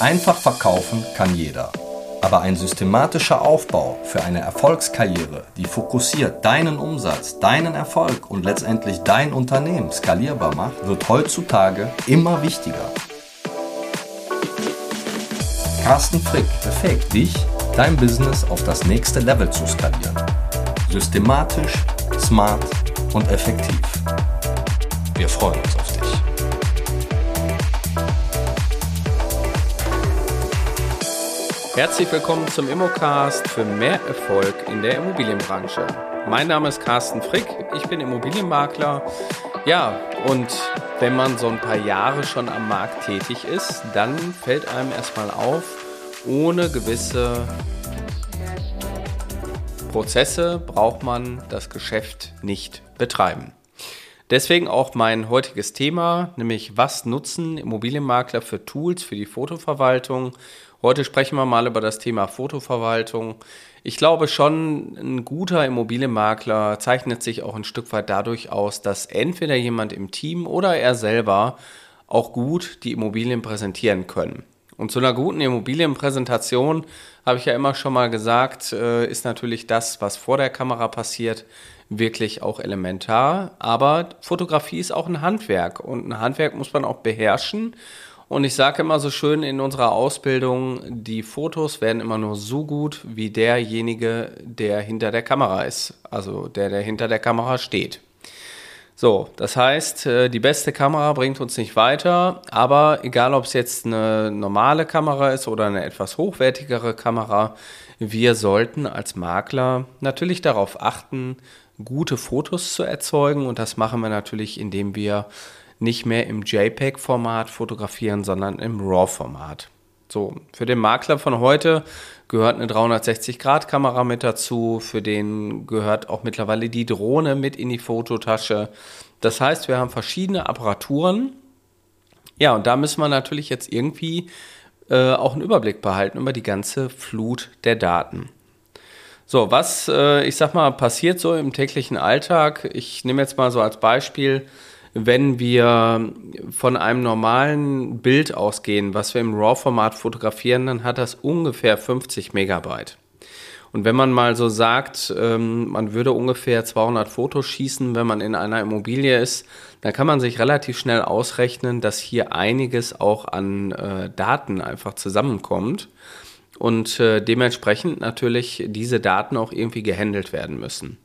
Einfach verkaufen kann jeder. Aber ein systematischer Aufbau für eine Erfolgskarriere, die fokussiert deinen Umsatz, deinen Erfolg und letztendlich dein Unternehmen skalierbar macht, wird heutzutage immer wichtiger. Carsten Frick befähigt dich, dein Business auf das nächste Level zu skalieren. Systematisch, smart und effektiv. Wir freuen uns auf Herzlich willkommen zum Immocast für mehr Erfolg in der Immobilienbranche. Mein Name ist Carsten Frick, ich bin Immobilienmakler. Ja, und wenn man so ein paar Jahre schon am Markt tätig ist, dann fällt einem erstmal auf, ohne gewisse Prozesse braucht man das Geschäft nicht betreiben. Deswegen auch mein heutiges Thema, nämlich was nutzen Immobilienmakler für Tools für die Fotoverwaltung Heute sprechen wir mal über das Thema Fotoverwaltung. Ich glaube schon, ein guter Immobilienmakler zeichnet sich auch ein Stück weit dadurch aus, dass entweder jemand im Team oder er selber auch gut die Immobilien präsentieren können. Und zu einer guten Immobilienpräsentation, habe ich ja immer schon mal gesagt, äh, ist natürlich das, was vor der Kamera passiert, wirklich auch elementar. Aber Fotografie ist auch ein Handwerk und ein Handwerk muss man auch beherrschen. Und ich sage immer so schön in unserer Ausbildung, die Fotos werden immer nur so gut wie derjenige, der hinter der Kamera ist. Also der, der hinter der Kamera steht. So, das heißt, äh, die beste Kamera bringt uns nicht weiter, aber egal ob es jetzt eine normale Kamera ist oder eine etwas hochwertigere Kamera, wir sollten als Makler natürlich darauf achten, gute Fotos zu erzeugen und das machen wir natürlich, indem wir nicht mehr im JPEG-Format fotografieren, sondern im RAW-Format. So, für den Makler von heute gehört eine 360-Grad-Kamera mit dazu. Für den gehört auch mittlerweile die Drohne mit in die Fototasche. Das heißt, wir haben verschiedene Apparaturen. Ja, und da müssen wir natürlich jetzt irgendwie äh, auch einen Überblick behalten über die ganze Flut der Daten. So, was, äh, ich sag mal, passiert so im täglichen Alltag? Ich nehme jetzt mal so als Beispiel wenn wir von einem normalen Bild ausgehen, was wir im RAW-Format fotografieren, dann hat das ungefähr 50 Megabyte. Und wenn man mal so sagt, ähm, man würde ungefähr 200 Fotos schießen, wenn man in einer Immobilie ist, dann kann man sich relativ schnell ausrechnen, dass hier einiges auch an äh, Daten einfach zusammenkommt und äh, dementsprechend natürlich diese Daten auch irgendwie gehandelt werden müssen.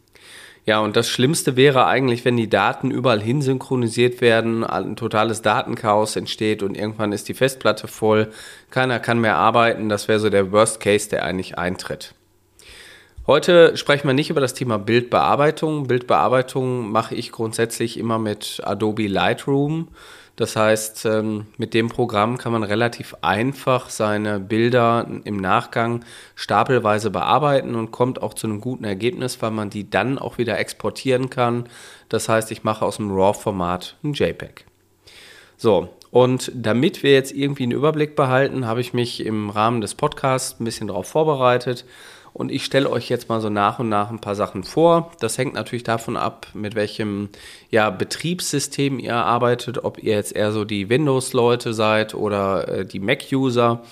Ja, und das Schlimmste wäre eigentlich, wenn die Daten überall hin synchronisiert werden, ein totales Datenchaos entsteht und irgendwann ist die Festplatte voll, keiner kann mehr arbeiten. Das wäre so der Worst Case, der eigentlich eintritt. Heute sprechen wir nicht über das Thema Bildbearbeitung. Bildbearbeitung mache ich grundsätzlich immer mit Adobe Lightroom. Das heißt, ähm, mit dem Programm kann man relativ einfach seine Bilder im Nachgang stapelweise bearbeiten und kommt auch zu einem guten Ergebnis, weil man die dann auch wieder exportieren kann. Das heißt, ich mache aus dem RAW-Format ein JPEG. So, und damit wir jetzt irgendwie einen Überblick behalten, habe ich mich im Rahmen des Podcasts ein bisschen darauf vorbereitet und ich stelle euch jetzt mal so nach und nach ein paar Sachen vor. Das hängt natürlich davon ab, mit welchem ja, Betriebssystem ihr arbeitet, ob ihr jetzt eher so die Windows-Leute seid oder äh, die Mac-User.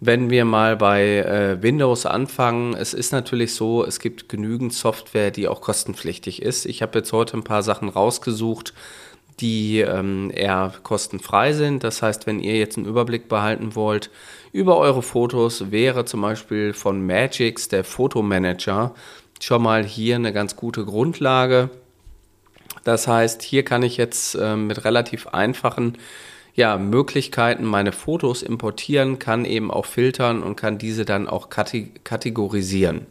Wenn wir mal bei äh, Windows anfangen, es ist natürlich so, es gibt genügend Software, die auch kostenpflichtig ist. Ich habe jetzt heute ein paar Sachen rausgesucht, die ähm, eher kostenfrei sind. Das heißt, wenn ihr jetzt einen Überblick behalten wollt über eure Fotos, wäre zum Beispiel von Magix der Fotomanager schon mal hier eine ganz gute Grundlage. Das heißt, hier kann ich jetzt äh, mit relativ einfachen ja, Möglichkeiten meine Fotos importieren, kann eben auch filtern und kann diese dann auch kategorisieren.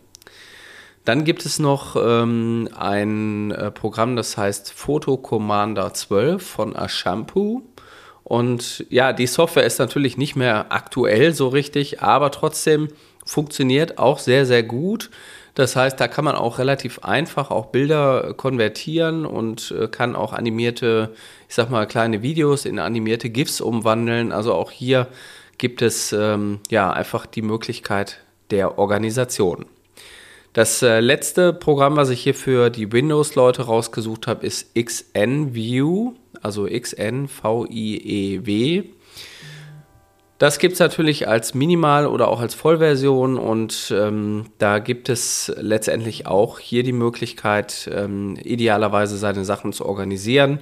Dann gibt es noch ähm, ein äh, Programm, das heißt Photo Commander 12 von Ashampoo. Und ja, die Software ist natürlich nicht mehr aktuell so richtig, aber trotzdem funktioniert auch sehr, sehr gut. Das heißt, da kann man auch relativ einfach auch Bilder konvertieren und äh, kann auch animierte, ich sag mal, kleine Videos in animierte GIFs umwandeln. Also auch hier gibt es ähm, ja einfach die Möglichkeit der Organisation. Das äh, letzte Programm, was ich hier für die Windows-Leute rausgesucht habe, ist XNView, also XNVIEW. Das gibt es natürlich als Minimal- oder auch als Vollversion und ähm, da gibt es letztendlich auch hier die Möglichkeit, ähm, idealerweise seine Sachen zu organisieren.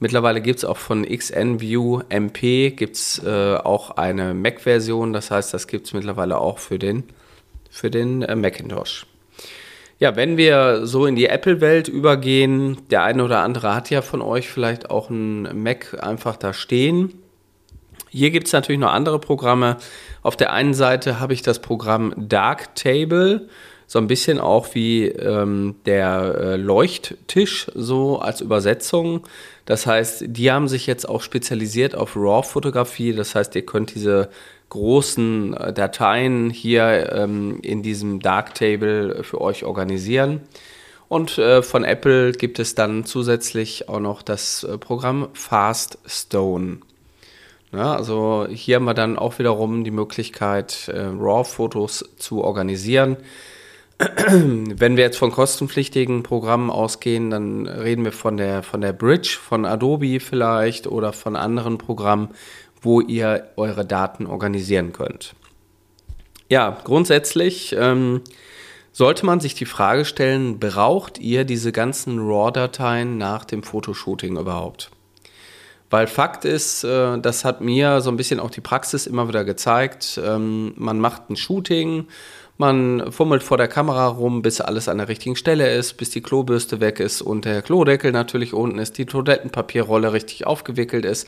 Mittlerweile gibt es auch von XNView MP gibt's, äh, auch eine Mac-Version, das heißt, das gibt es mittlerweile auch für den, für den äh, Macintosh. Ja, wenn wir so in die Apple-Welt übergehen, der eine oder andere hat ja von euch vielleicht auch einen Mac einfach da stehen hier gibt es natürlich noch andere Programme. Auf der einen Seite habe ich das Programm Darktable, so ein bisschen auch wie ähm, der äh, Leuchttisch, so als Übersetzung. Das heißt, die haben sich jetzt auch spezialisiert auf RAW-Fotografie. Das heißt, ihr könnt diese großen äh, Dateien hier ähm, in diesem Darktable für euch organisieren. Und äh, von Apple gibt es dann zusätzlich auch noch das äh, Programm Faststone. Ja, also hier haben wir dann auch wiederum die Möglichkeit, äh, RAW-Fotos zu organisieren. Wenn wir jetzt von kostenpflichtigen Programmen ausgehen, dann reden wir von der, von der Bridge, von Adobe vielleicht oder von anderen Programmen, wo ihr eure Daten organisieren könnt. Ja, grundsätzlich ähm, sollte man sich die Frage stellen, braucht ihr diese ganzen RAW-Dateien nach dem Fotoshooting überhaupt? Weil Fakt ist, äh, das hat mir so ein bisschen auch die Praxis immer wieder gezeigt. Ähm, man macht ein Shooting, man fummelt vor der Kamera rum, bis alles an der richtigen Stelle ist, bis die Klobürste weg ist und der Klodeckel natürlich unten ist, die Toilettenpapierrolle richtig aufgewickelt ist.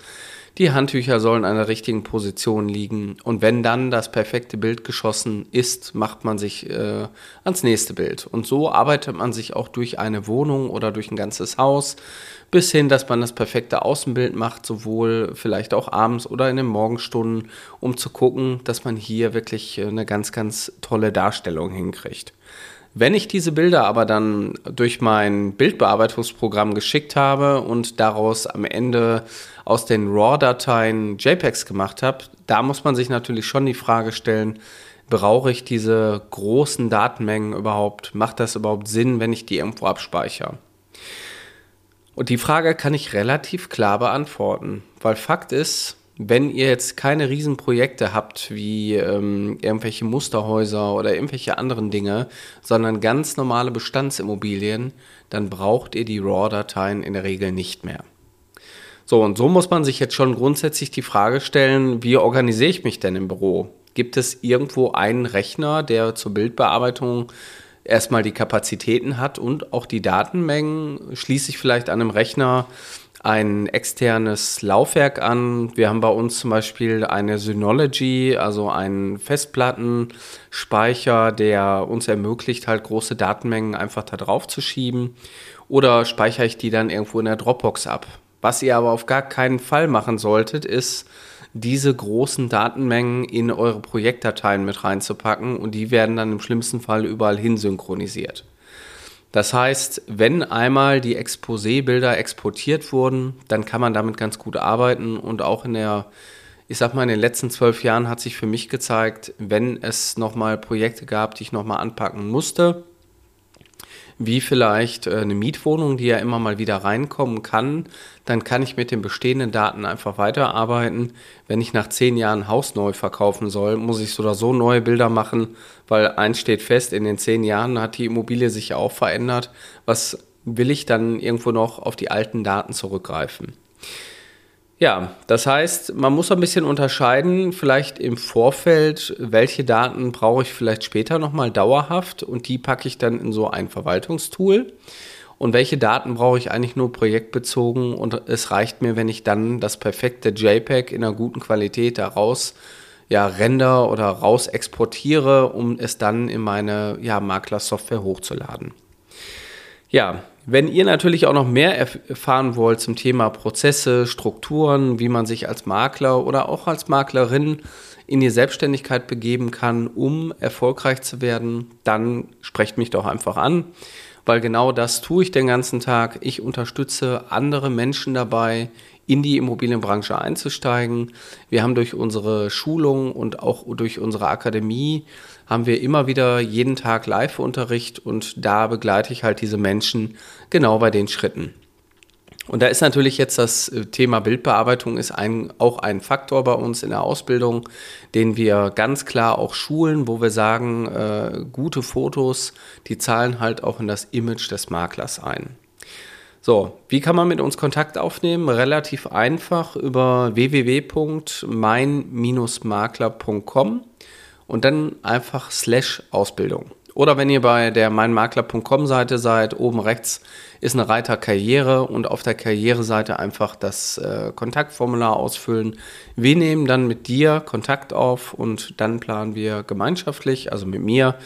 Die Handtücher sollen an der richtigen Position liegen. Und wenn dann das perfekte Bild geschossen ist, macht man sich äh, ans nächste Bild. Und so arbeitet man sich auch durch eine Wohnung oder durch ein ganzes Haus bis hin, dass man das perfekte Außenbild macht, sowohl vielleicht auch abends oder in den Morgenstunden, um zu gucken, dass man hier wirklich äh, eine ganz, ganz tolle Darstellung hinkriegt. Wenn ich diese Bilder aber dann durch mein Bildbearbeitungsprogramm geschickt habe und daraus am Ende aus den RAW-Dateien JPEGs gemacht habe, da muss man sich natürlich schon die Frage stellen, brauche ich diese großen Datenmengen überhaupt? Macht das überhaupt Sinn, wenn ich die irgendwo abspeichere? Und die Frage kann ich relativ klar beantworten, weil Fakt ist, wenn ihr jetzt keine Riesenprojekte habt wie ähm, irgendwelche Musterhäuser oder irgendwelche anderen Dinge, sondern ganz normale Bestandsimmobilien, dann braucht ihr die RAW-Dateien in der Regel nicht mehr. So, und so muss man sich jetzt schon grundsätzlich die Frage stellen, wie organisiere ich mich denn im Büro? Gibt es irgendwo einen Rechner, der zur Bildbearbeitung erstmal die Kapazitäten hat und auch die Datenmengen. Schließe ich vielleicht an einem Rechner ein externes Laufwerk an. Wir haben bei uns zum Beispiel eine Synology, also einen Festplattenspeicher, der uns ermöglicht, halt große Datenmengen einfach da drauf zu schieben. Oder speichere ich die dann irgendwo in der Dropbox ab. Was ihr aber auf gar keinen Fall machen solltet, ist, diese großen Datenmengen in eure Projektdateien mit reinzupacken und die werden dann im schlimmsten Fall überall hin synchronisiert. Das heißt, wenn einmal die Exposé-Bilder exportiert wurden, dann kann man damit ganz gut arbeiten. Und auch in der, ich sag mal, in den letzten zwölf Jahren hat sich für mich gezeigt, wenn es nochmal Projekte gab, die ich nochmal anpacken musste, wie vielleicht äh, eine Mietwohnung, die ja immer mal wieder reinkommen kann, dann kann ich mit den bestehenden Daten einfach weiterarbeiten. Wenn ich nach zehn Jahren Haus neu verkaufen soll, muss ich so oder so neue Bilder machen, weil eins steht fest, in den zehn Jahren hat die Immobilie sich ja auch verändert. Was will ich dann irgendwo noch auf die alten Daten zurückgreifen? Ja, das heißt, man muss ein bisschen unterscheiden, vielleicht im Vorfeld, welche Daten brauche ich vielleicht später nochmal dauerhaft und die packe ich dann in so ein Verwaltungstool. Und welche Daten brauche ich eigentlich nur projektbezogen und es reicht mir, wenn ich dann das perfekte JPEG in einer guten Qualität daraus ja, render oder raus exportiere, um es dann in meine ja, Makler-Software hochzuladen. Ja, wenn ihr natürlich auch noch mehr erfahren wollt zum Thema Prozesse, Strukturen, wie man sich als Makler oder auch als Maklerin in die Selbstständigkeit begeben kann, um erfolgreich zu werden, dann sprecht mich doch einfach an, weil genau das tue ich den ganzen Tag. Ich unterstütze andere Menschen dabei, in die Immobilienbranche einzusteigen. Wir haben durch unsere Schulung und auch durch unsere Akademie haben wir immer wieder jeden Tag Live-Unterricht und da begleite ich halt diese Menschen genau bei den Schritten. Und da ist natürlich jetzt das äh, Thema Bildbearbeitung ist ein, auch ein Faktor bei uns in der Ausbildung, den wir ganz klar auch schulen, wo wir sagen, äh, gute Fotos, die zahlen halt auch in das Image des Maklers ein. So, wie kann man mit uns Kontakt aufnehmen? Relativ einfach über www.mein-makler.com und dann einfach slash Ausbildung. Oder wenn ihr bei der meinmakler.com Seite seid, oben rechts ist eine Reiter Karriere und auf der Karriereseite einfach das äh, Kontaktformular ausfüllen. Wir nehmen dann mit dir Kontakt auf und dann planen wir gemeinschaftlich, also mit mir,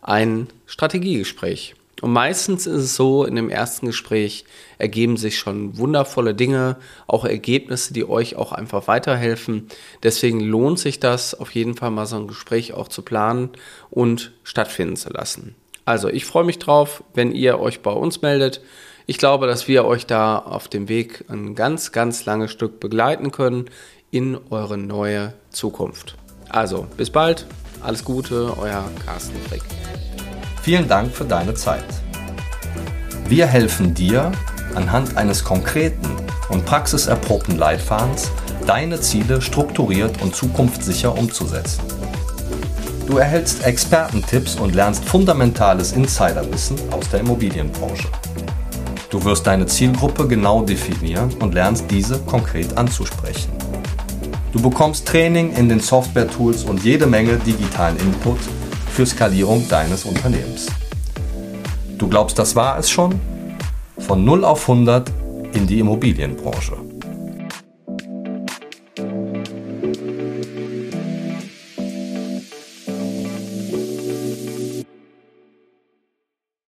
ein Strategiegespräch. Und meistens ist es so, in dem ersten Gespräch ergeben sich schon wundervolle Dinge, auch Ergebnisse, die euch auch einfach weiterhelfen. Deswegen lohnt sich das auf jeden Fall mal so ein Gespräch auch zu planen und stattfinden zu lassen. Also ich freue mich drauf, wenn ihr euch bei uns meldet. Ich glaube, dass wir euch da auf dem Weg ein ganz, ganz langes Stück begleiten können in eure neue Zukunft. Also bis bald, alles Gute, euer Carsten Frick. Vielen Dank für deine Zeit. Wir helfen dir, anhand eines konkreten und praxiserprobten Leitfadens deine Ziele strukturiert und zukunftssicher umzusetzen. Du erhältst Expertentipps und lernst fundamentales Insiderwissen aus der Immobilienbranche. Du wirst deine Zielgruppe genau definieren und lernst diese konkret anzusprechen. Du bekommst Training in den Software-Tools und jede Menge digitalen Input für Skalierung deines Unternehmens. Du glaubst, das war es schon? Von 0 auf 100 in die Immobilienbranche.